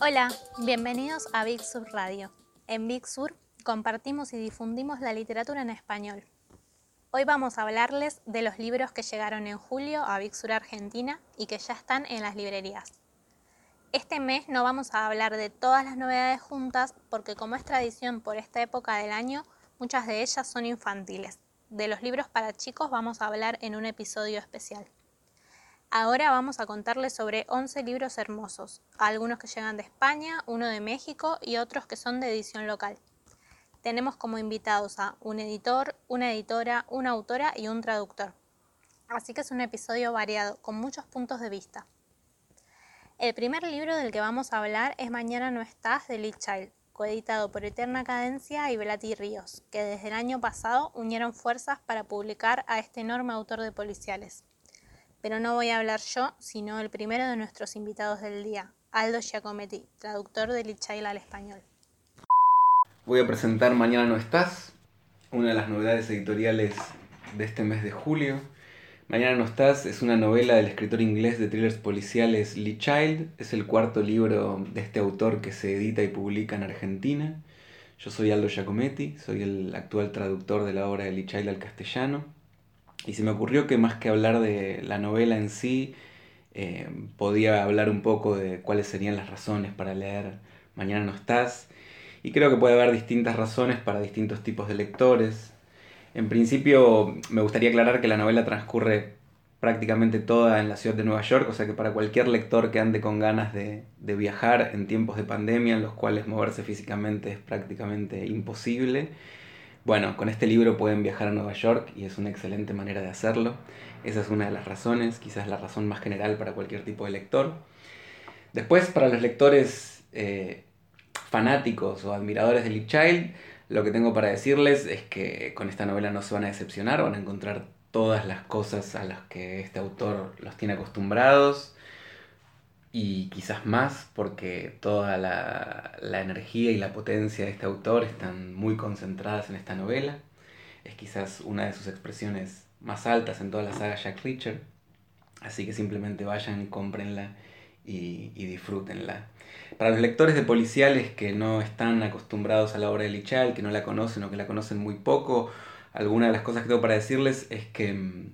Hola, bienvenidos a Big Sur Radio. En Big Sur compartimos y difundimos la literatura en español. Hoy vamos a hablarles de los libros que llegaron en julio a Big Sur Argentina y que ya están en las librerías. Este mes no vamos a hablar de todas las novedades juntas porque como es tradición por esta época del año, muchas de ellas son infantiles. De los libros para chicos vamos a hablar en un episodio especial. Ahora vamos a contarles sobre 11 libros hermosos, algunos que llegan de España, uno de México y otros que son de edición local. Tenemos como invitados a un editor, una editora, una autora y un traductor. Así que es un episodio variado, con muchos puntos de vista. El primer libro del que vamos a hablar es Mañana no estás de Lee Child, coeditado por Eterna Cadencia y Belati Ríos, que desde el año pasado unieron fuerzas para publicar a este enorme autor de policiales pero no voy a hablar yo, sino el primero de nuestros invitados del día, Aldo Giacometti, traductor de Lichaila al español. Voy a presentar Mañana no estás, una de las novedades editoriales de este mes de julio. Mañana no estás es una novela del escritor inglés de thrillers policiales Lee Child. Es el cuarto libro de este autor que se edita y publica en Argentina. Yo soy Aldo Giacometti, soy el actual traductor de la obra de Lee Child al castellano. Y se me ocurrió que más que hablar de la novela en sí, eh, podía hablar un poco de cuáles serían las razones para leer Mañana no estás. Y creo que puede haber distintas razones para distintos tipos de lectores. En principio me gustaría aclarar que la novela transcurre prácticamente toda en la ciudad de Nueva York, o sea que para cualquier lector que ande con ganas de, de viajar en tiempos de pandemia en los cuales moverse físicamente es prácticamente imposible, bueno, con este libro pueden viajar a Nueva York y es una excelente manera de hacerlo. Esa es una de las razones, quizás la razón más general para cualquier tipo de lector. Después, para los lectores eh, fanáticos o admiradores de Lee Child, lo que tengo para decirles es que con esta novela no se van a decepcionar, van a encontrar todas las cosas a las que este autor los tiene acostumbrados y quizás más porque toda la, energía y la potencia de este autor están muy concentradas en esta novela. Es quizás una de sus expresiones más altas en toda la saga Jack Reacher. Así que simplemente vayan, cómprenla y, y disfrútenla. Para los lectores de policiales que no están acostumbrados a la obra de Lichal, que no la conocen o que la conocen muy poco, alguna de las cosas que tengo para decirles es que,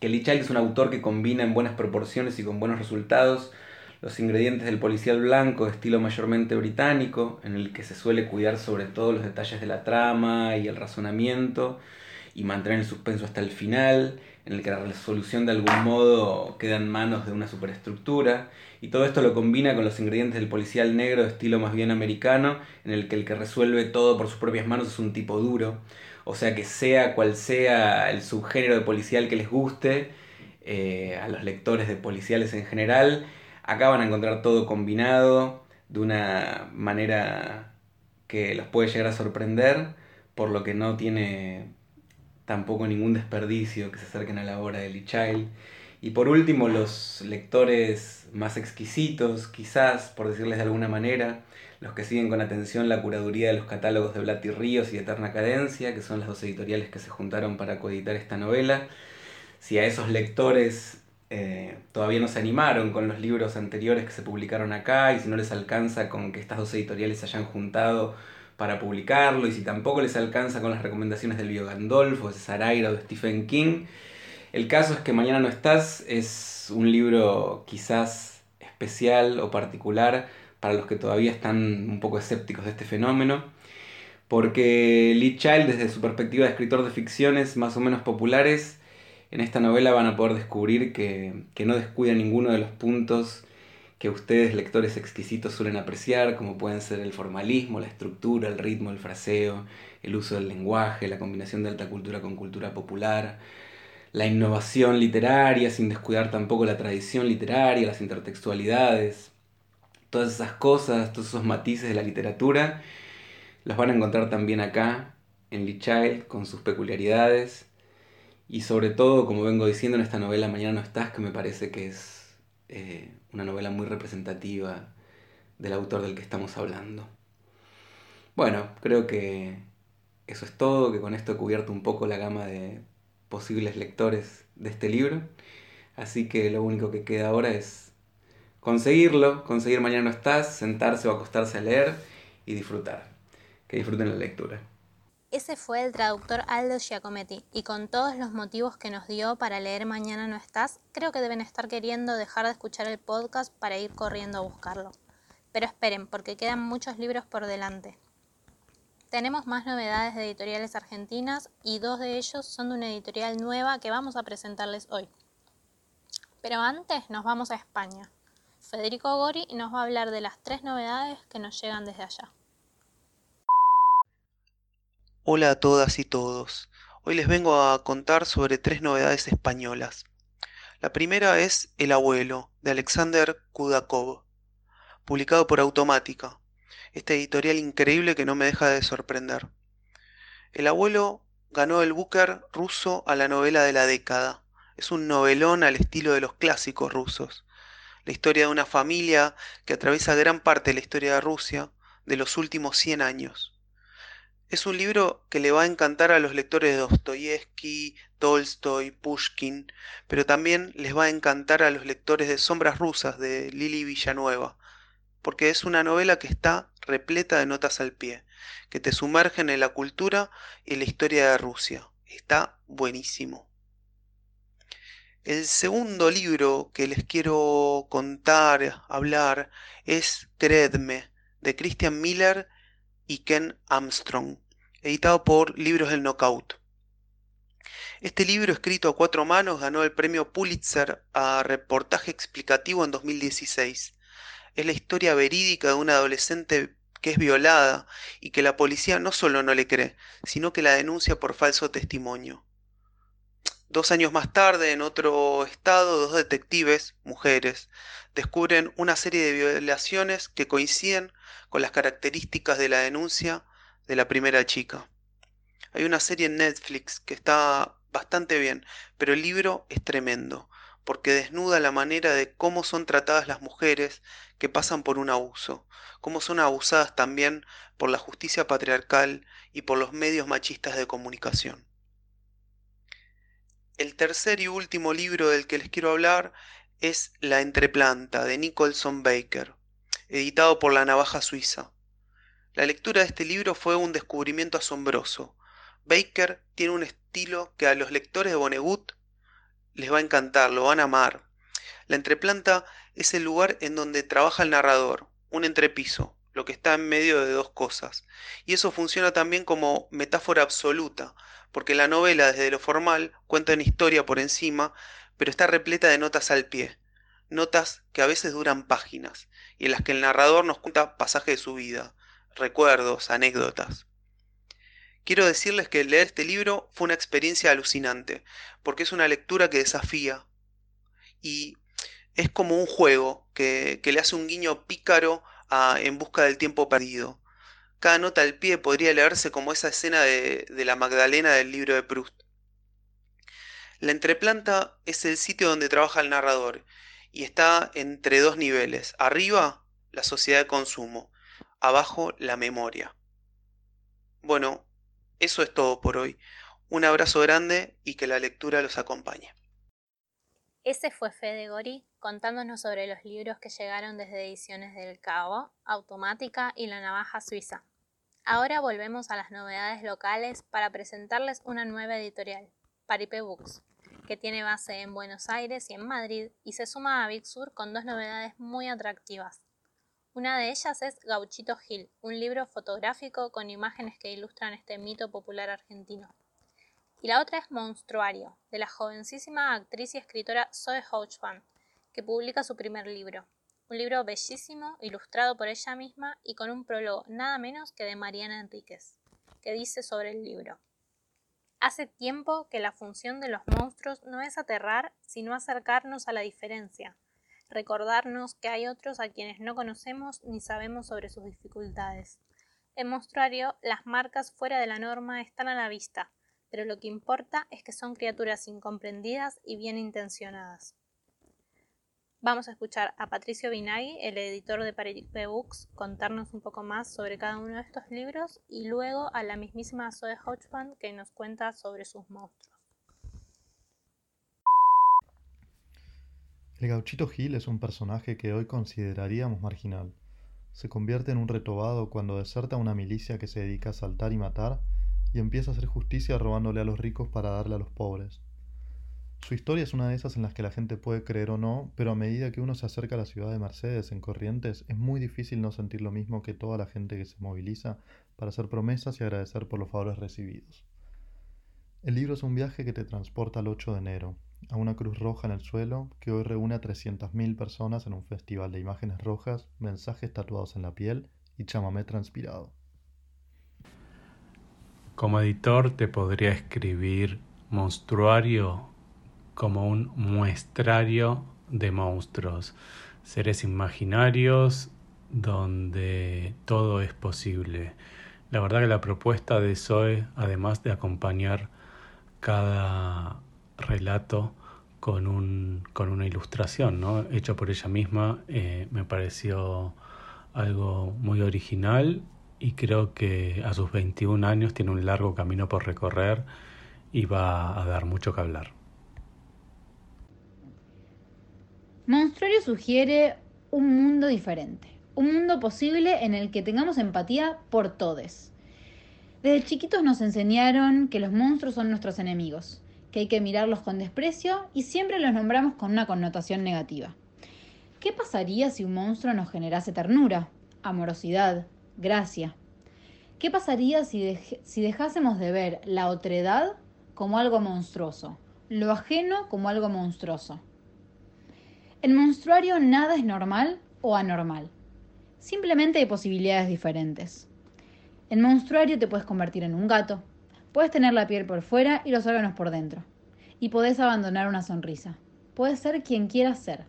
que Lichal es un autor que combina en buenas proporciones y con buenos resultados los ingredientes del policial blanco de estilo mayormente británico, en el que se suele cuidar sobre todo los detalles de la trama y el razonamiento y mantener el suspenso hasta el final, en el que la resolución de algún modo queda en manos de una superestructura, y todo esto lo combina con los ingredientes del policial negro de estilo más bien americano, en el que el que resuelve todo por sus propias manos es un tipo duro, o sea que sea cual sea el subgénero de policial que les guste, eh, a los lectores de policiales en general, Acá van a encontrar todo combinado de una manera que los puede llegar a sorprender, por lo que no tiene tampoco ningún desperdicio que se acerquen a la obra de Lee Child. Y por último, los lectores más exquisitos, quizás, por decirles de alguna manera, los que siguen con atención la curaduría de los catálogos de Blatty Ríos y Eterna Cadencia, que son las dos editoriales que se juntaron para coeditar esta novela. Si a esos lectores eh, todavía no se animaron con los libros anteriores que se publicaron acá y si no les alcanza con que estas dos editoriales se hayan juntado para publicarlo y si tampoco les alcanza con las recomendaciones del Bio Gandolfo, de Saraira o de Stephen King. El caso es que Mañana no estás es un libro quizás especial o particular para los que todavía están un poco escépticos de este fenómeno, porque Lee Child desde su perspectiva de escritor de ficciones más o menos populares en esta novela van a poder descubrir que, no descuida ninguno de los puntos que ustedes, lectores exquisitos, suelen apreciar, como pueden ser el formalismo, la estructura, el ritmo, el fraseo, el uso del lenguaje, la combinación de alta cultura con cultura popular, la innovación literaria, sin descuidar tampoco la tradición literaria, las intertextualidades. Todas esas cosas, todos esos matices de la literatura, los van a encontrar también acá, en Lee Child, con sus peculiaridades y sobre todo, como vengo diciendo en esta novela Mañana no estás, que me parece que es eh, una novela muy representativa del autor del que estamos hablando. Bueno, creo que eso es todo, que con esto he cubierto un poco la gama de posibles lectores de este libro. Así que lo único que queda ahora es conseguirlo, conseguir Mañana no estás, sentarse o acostarse a leer y disfrutar. Que disfruten la lectura. Ese fue el traductor Aldo Giacometti, y con todos los motivos que nos dio para leer Mañana no estás, creo que deben estar queriendo dejar de escuchar el podcast para ir corriendo a buscarlo. Pero esperen, porque quedan muchos libros por delante. Tenemos más novedades de editoriales argentinas y dos de ellos son de una editorial nueva que vamos a presentarles hoy. Pero antes nos vamos a España. Federico Gori nos va a hablar de las tres novedades que nos llegan desde allá. Hola a todas y todos. Hoy les vengo a contar sobre tres novedades españolas. La primera es El abuelo, de Alexander Kudakov, publicado por Automática, esta editorial increíble que no me deja de sorprender. El abuelo ganó el Booker ruso a la novela de la década. Es un novelón al estilo de los clásicos rusos. La historia de una familia que atraviesa gran parte de la historia de Rusia de los últimos 100 años. Es un libro que le va a encantar a los lectores de Dostoyevsky, Tolstoy, Pushkin, pero también les va a encantar a los lectores de Sombras Rusas de Lili Villanueva, porque es una novela que está repleta de notas al pie, que te sumergen en la cultura y la historia de Rusia. Está buenísimo. El segundo libro que les quiero contar, hablar, es Creedme, de Christian Miller y Ken Armstrong, editado por Libros del Knockout. Este libro, escrito a cuatro manos, ganó el premio Pulitzer a reportaje explicativo en 2016. Es la historia verídica de una adolescente que es violada y que la policía no solo no le cree, sino que la denuncia por falso testimonio. Dos años más tarde, en otro estado, dos detectives, mujeres, descubren una serie de violaciones que coinciden con las características de la denuncia de la primera chica. Hay una serie en Netflix que está bastante bien, pero el libro es tremendo, porque desnuda la manera de cómo son tratadas las mujeres que pasan por un abuso, cómo son abusadas también por la justicia patriarcal y por los medios machistas de comunicación. El tercer y último libro del que les quiero hablar es La entreplanta de Nicholson Baker, editado por La Navaja Suiza. La lectura de este libro fue un descubrimiento asombroso. Baker tiene un estilo que a los lectores de Vonnegut les va a encantar, lo van a amar. La entreplanta es el lugar en donde trabaja el narrador, un entrepiso, lo que está en medio de dos cosas. Y eso funciona también como metáfora absoluta, porque la novela desde lo formal cuenta una historia por encima, pero está repleta de notas al pie, notas que a veces duran páginas, y en las que el narrador nos cuenta pasajes de su vida, recuerdos, anécdotas. Quiero decirles que leer este libro fue una experiencia alucinante, porque es una lectura que desafía y es como un juego que, le hace un guiño pícaro a En busca del tiempo perdido. Cada nota al pie podría leerse como esa escena de, de la Magdalena del libro de Proust. La entreplanta es el sitio donde trabaja el narrador y está entre dos niveles. Arriba, la sociedad de consumo. Abajo, la memoria. Bueno, eso es todo por hoy. Un abrazo grande y que la lectura los acompañe. Ese fue Fede Gori contándonos sobre los libros que llegaron desde Ediciones del Cabo, Automática y La Navaja Suiza. Ahora volvemos a las novedades locales para presentarles una nueva editorial, Paripe Books, que tiene base en Buenos Aires y en Madrid y se suma a Big Sur con dos novedades muy atractivas. Una de ellas es Gauchito Gil, un libro fotográfico con imágenes que ilustran este mito popular argentino. Y la otra es Monstruario, de la jovencísima actriz y escritora Zoe Hochman, que publica su primer libro. Un libro bellísimo, ilustrado por ella misma y con un prólogo nada menos que de Mariana Enríquez, que dice sobre el libro. Hace tiempo que la función de los monstruos no es aterrar, sino acercarnos a la diferencia, recordarnos que hay otros a quienes no conocemos ni sabemos sobre sus dificultades. En monstruario, las marcas fuera de la norma están a la vista, pero lo que importa es que son criaturas incomprendidas y bien intencionadas. Vamos a escuchar a Patricio Binagui, el editor de Paripe Books, contarnos un poco más sobre cada uno de estos libros y luego a la mismísima Zoe Hodgman que nos cuenta sobre sus monstruos. El gauchito Gil es un personaje que hoy consideraríamos marginal. Se convierte en un retobado cuando deserta una milicia que se dedica a saltar y matar y empieza a hacer justicia robándole a los ricos para darle a los pobres. Su historia es una de esas en las que la gente puede creer o no, pero a medida que uno se acerca a la ciudad de Mercedes en Corrientes, es muy difícil no sentir lo mismo que toda la gente que se moviliza para hacer promesas y agradecer por los favores recibidos. El libro es un viaje que te transporta al 8 de enero, a una cruz roja en el suelo que hoy reúne a 300.000 personas en un festival de imágenes rojas, mensajes tatuados en la piel y chamamé transpirado. Como editor te podría escribir monstruario como un muestrario de monstruos, seres imaginarios donde todo es posible. La verdad que la propuesta de Zoe, además de acompañar cada relato con, un, con una ilustración, ¿no? hecha por ella misma, eh, me pareció algo muy original y creo que a sus 21 años tiene un largo camino por recorrer y va a dar mucho que hablar. Monstruario sugiere un mundo diferente, un mundo posible en el que tengamos empatía por todos. Desde chiquitos nos enseñaron que los monstruos son nuestros enemigos, que hay que mirarlos con desprecio y siempre los nombramos con una connotación negativa. ¿Qué pasaría si un monstruo nos generase ternura, amorosidad, gracia? ¿Qué pasaría si, dejásemos de ver la otredad como algo monstruoso, lo ajeno como algo monstruoso? En monstruario nada es normal o anormal. Simplemente hay posibilidades diferentes. En monstruario te puedes convertir en un gato, Puedes tener la piel por fuera y los órganos por dentro. Y podés abandonar una sonrisa. Puedes ser quien quieras ser.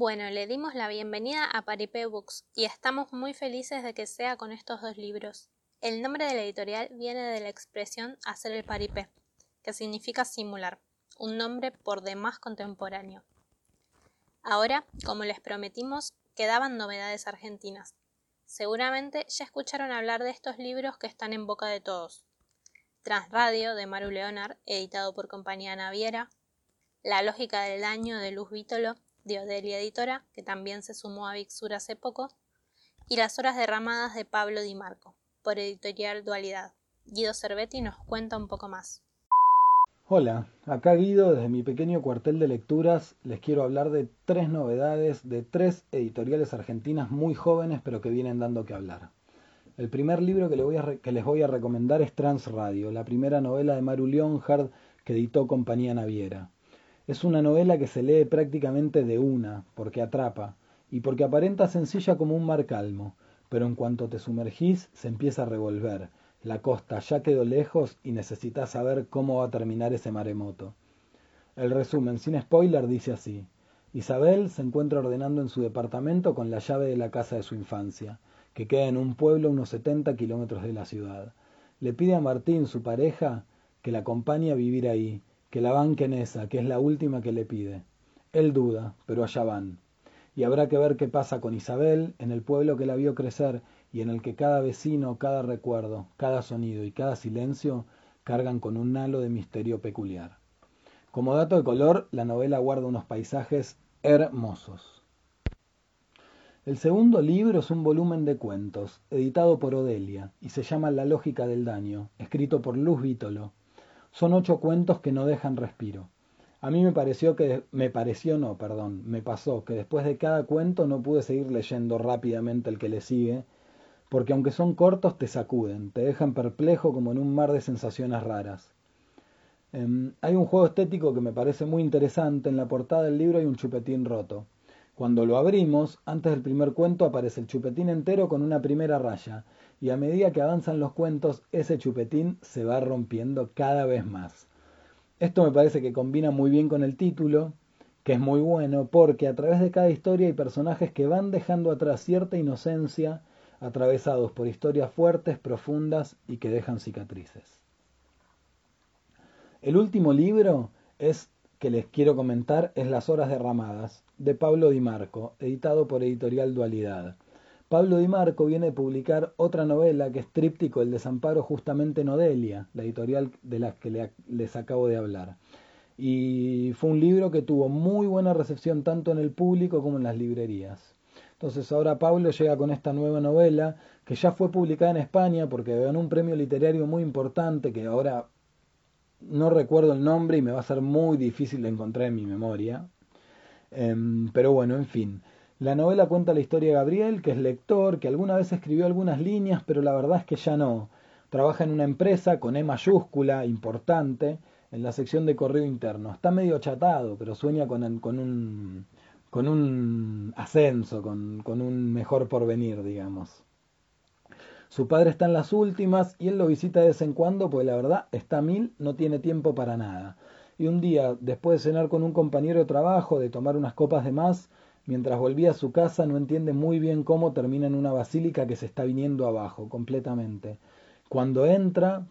Bueno, le dimos la bienvenida a Paripé Books y estamos muy felices de que sea con estos dos libros. El nombre de la editorial viene de la expresión hacer el paripé, que significa simular, un nombre por demás contemporáneo. Ahora, como les prometimos, quedaban novedades argentinas. Seguramente ya escucharon hablar de estos libros que están en boca de todos. Transradio de Maru Leonard, editado por Compañía Naviera, La lógica del daño de Luz Vítolo de Odelia Editora, que también se sumó a Vixur hace poco, y Las horas derramadas de Pablo Di Marco, por Editorial Dualidad. Guido Cervetti nos cuenta un poco más. Hola, acá Guido, desde mi pequeño cuartel de lecturas, les quiero hablar de tres novedades de tres editoriales argentinas muy jóvenes pero que vienen dando que hablar. El primer libro que, les voy a recomendar es Transradio, la primera novela de Maru Leonhard que editó Compañía Naviera. Es una novela que se lee prácticamente de una, porque atrapa, y porque aparenta sencilla como un mar calmo, pero en cuanto te sumergís se empieza a revolver, la costa ya quedó lejos y necesitas saber cómo va a terminar ese maremoto. El resumen, sin spoiler, dice así. Isabel se encuentra ordenando en su departamento con la llave de la casa de su infancia, que queda en un pueblo a unos 70 kilómetros de la ciudad. Le pide a Martín, su pareja, que la acompañe a vivir ahí, que la banque en esa, que es la última que le pide. Él duda, pero allá van. Y habrá que ver qué pasa con Isabel, en el pueblo que la vio crecer y en el que cada vecino, cada recuerdo, cada sonido y cada silencio cargan con un halo de misterio peculiar. Como dato de color, la novela guarda unos paisajes hermosos. El segundo libro es un volumen de cuentos, editado por Odelia, y se llama La lógica del daño, escrito por Luz Vítolo. Son ocho cuentos que no dejan respiro. A mí me pareció que, me pareció no, perdón, me pasó que después de cada cuento no pude seguir leyendo rápidamente el que le sigue, porque aunque son cortos te sacuden, te dejan perplejo como en un mar de sensaciones raras. Em, hay un juego estético que me parece muy interesante, en la portada del libro hay un chupetín roto. Cuando lo abrimos, antes del primer cuento aparece el chupetín entero con una primera raya, y a medida que avanzan los cuentos, ese chupetín se va rompiendo cada vez más. Esto me parece que combina muy bien con el título, que es muy bueno, porque a través de cada historia hay personajes que van dejando atrás cierta inocencia, atravesados por historias fuertes, profundas y que dejan cicatrices. El último libro es que les quiero comentar es Las Horas Derramadas, de Pablo Di Marco, editado por Editorial Dualidad. Pablo Di Marco viene a publicar otra novela que es Tríptico El Desamparo justamente en Odelia, la editorial de la que les acabo de hablar. y fue un libro que tuvo muy buena recepción tanto en el público como en las librerías. Entonces ahora Pablo llega con esta nueva novela que ya fue publicada en España porque ganó un premio literario muy importante que ahora no recuerdo el nombre y me va a ser muy difícil de encontrar en mi memoria. Em, pero bueno, en fin. La novela cuenta la historia de Gabriel, que es lector, que alguna vez escribió algunas líneas, pero la verdad es que ya no. Trabaja en una empresa con E mayúscula, importante, en la sección de correo interno. Está medio achatado, pero sueña con, con, un, con un ascenso, con, con un mejor porvenir, digamos. Su padre está en las últimas y él lo visita de vez en cuando, pues la verdad está mil, no tiene tiempo para nada. Y un día, después de cenar con un compañero de trabajo, de tomar unas copas de más, mientras volvía a su casa, no entiende muy bien cómo termina en una basílica que se está viniendo abajo completamente. Cuando entra,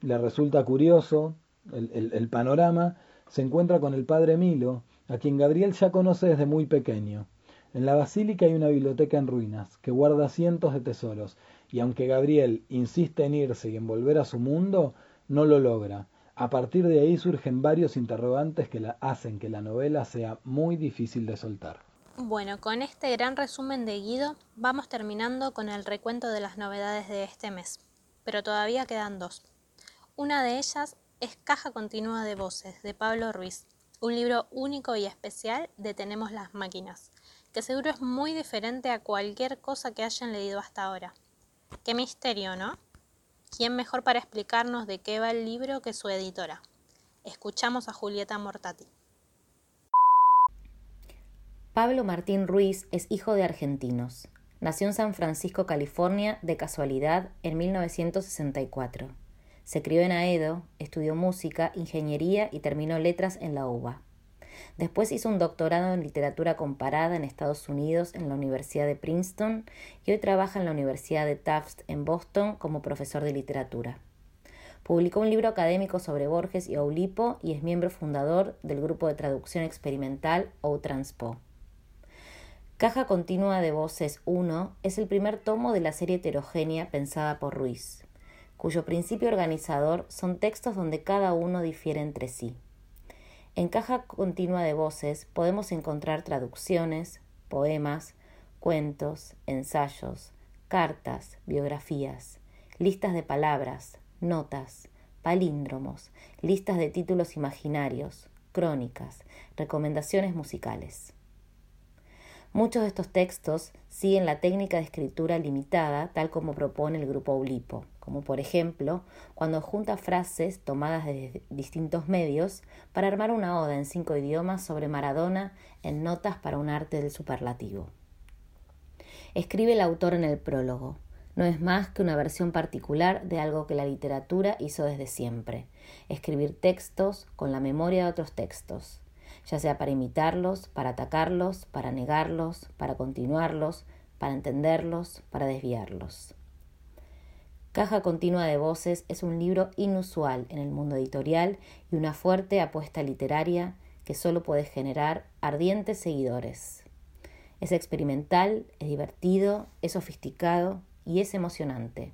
le resulta curioso el, el panorama, se encuentra con el padre Milo, a quien Gabriel ya conoce desde muy pequeño. En la basílica hay una biblioteca en ruinas, que guarda cientos de tesoros, y aunque Gabriel insiste en irse y en volver a su mundo, no lo logra. A partir de ahí surgen varios interrogantes que hacen que la novela sea muy difícil de soltar. Bueno, con este gran resumen de Guido, vamos terminando con el recuento de las novedades de este mes. Pero todavía quedan dos. Una de ellas es Caja Continua de Voces, de Pablo Ruiz, un libro único y especial de Tenemos las Máquinas que seguro es muy diferente a cualquier cosa que hayan leído hasta ahora. Qué misterio, ¿no? ¿Quién mejor para explicarnos de qué va el libro que su editora? Escuchamos a Julieta Mortati. Pablo Martín Ruiz es hijo de argentinos. Nació en San Francisco, California, de casualidad, en 1964. Se crió en Aedo, estudió música, ingeniería y terminó letras en la UBA. Después hizo un doctorado en literatura comparada en Estados Unidos en la Universidad de Princeton y hoy trabaja en la Universidad de Tufts en Boston como profesor de literatura. Publicó un libro académico sobre Borges y Oulipo y es miembro fundador del grupo de traducción experimental O-Transpo. Caja Continua de Voces 1 es el primer tomo de la serie heterogénea pensada por Ruiz, cuyo principio organizador son textos donde cada uno difiere entre sí. En caja continua de voces podemos encontrar traducciones, poemas, cuentos, ensayos, cartas, biografías, listas de palabras, notas, palíndromos, listas de títulos imaginarios, crónicas, recomendaciones musicales. Muchos de estos textos siguen la técnica de escritura limitada tal como propone el grupo Ulipo, como por ejemplo cuando junta frases tomadas de distintos medios para armar una oda en cinco idiomas sobre Maradona en Notas para un arte del superlativo. Escribe el autor en el prólogo. No es más que una versión particular de algo que la literatura hizo desde siempre, escribir textos con la memoria de otros textos, ya sea para imitarlos, para atacarlos, para negarlos, para continuarlos, para entenderlos, para desviarlos. Caja Continua de Voces es un libro inusual en el mundo editorial y una fuerte apuesta literaria que solo puede generar ardientes seguidores. Es experimental, es divertido, es sofisticado y es emocionante.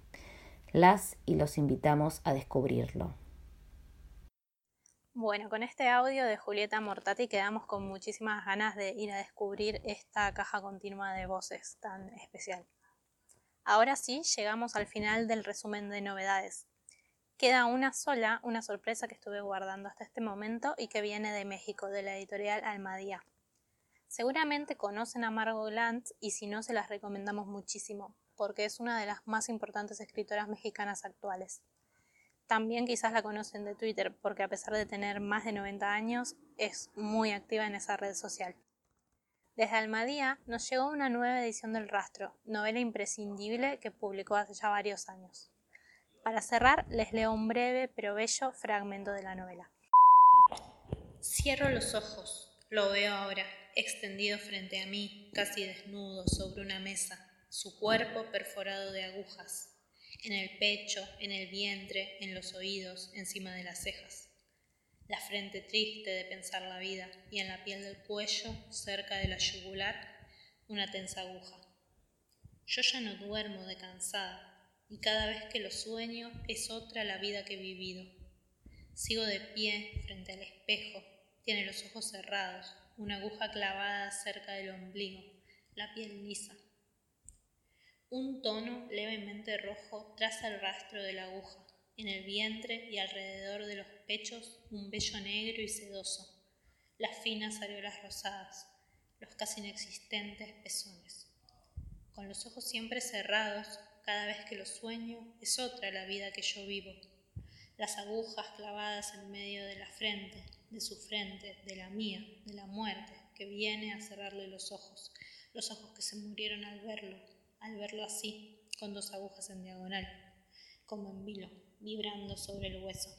Las y los invitamos a descubrirlo. Bueno, con este audio de Julieta Mortati quedamos con muchísimas ganas de ir a descubrir esta caja continua de voces tan especial. Ahora sí, llegamos al final del resumen de novedades. Queda una sola, una sorpresa que estuve guardando hasta este momento y que viene de México, de la editorial Almadía. Seguramente conocen a Margot Glantz y si no se las recomendamos muchísimo, porque es una de las más importantes escritoras mexicanas actuales. También quizás la conocen de Twitter porque a pesar de tener más de 90 años es muy activa en esa red social. Desde Almadía nos llegó una nueva edición del Rastro, novela imprescindible que publicó hace ya varios años. Para cerrar, les leo un breve pero bello fragmento de la novela. Cierro los ojos, lo veo ahora, extendido frente a mí, casi desnudo sobre una mesa, su cuerpo perforado de agujas, en el pecho, en el vientre, en los oídos, encima de las cejas. La frente triste de pensar la vida y en la piel del cuello, cerca de la yugular, una tensa aguja. Yo ya no duermo de cansada y cada vez que lo sueño es otra la vida que he vivido. Sigo de pie frente al espejo. Tiene los ojos cerrados, una aguja clavada cerca del ombligo, la piel lisa. Un tono levemente rojo traza el rastro de la aguja. En el vientre y alrededor de los pechos un vello negro y sedoso. Las finas areolas rosadas, los casi inexistentes pezones. Con los ojos siempre cerrados, cada vez que lo sueño, es otra la vida que yo vivo. Las agujas clavadas en medio de la frente, de su frente, de la mía, de la muerte, que viene a cerrarle los ojos, los ojos que se murieron al verlo, al verlo así, con dos agujas en diagonal, como en vilo, vibrando sobre el hueso.